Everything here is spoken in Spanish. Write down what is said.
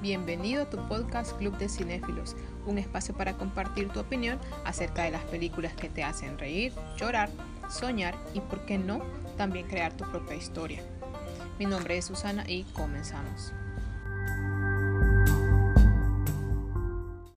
Bienvenido a tu podcast Club de Cinéfilos, un espacio para compartir tu opinión acerca de las películas que te hacen reír, llorar, soñar y, por qué no, también crear tu propia historia. Mi nombre es Susana y comenzamos.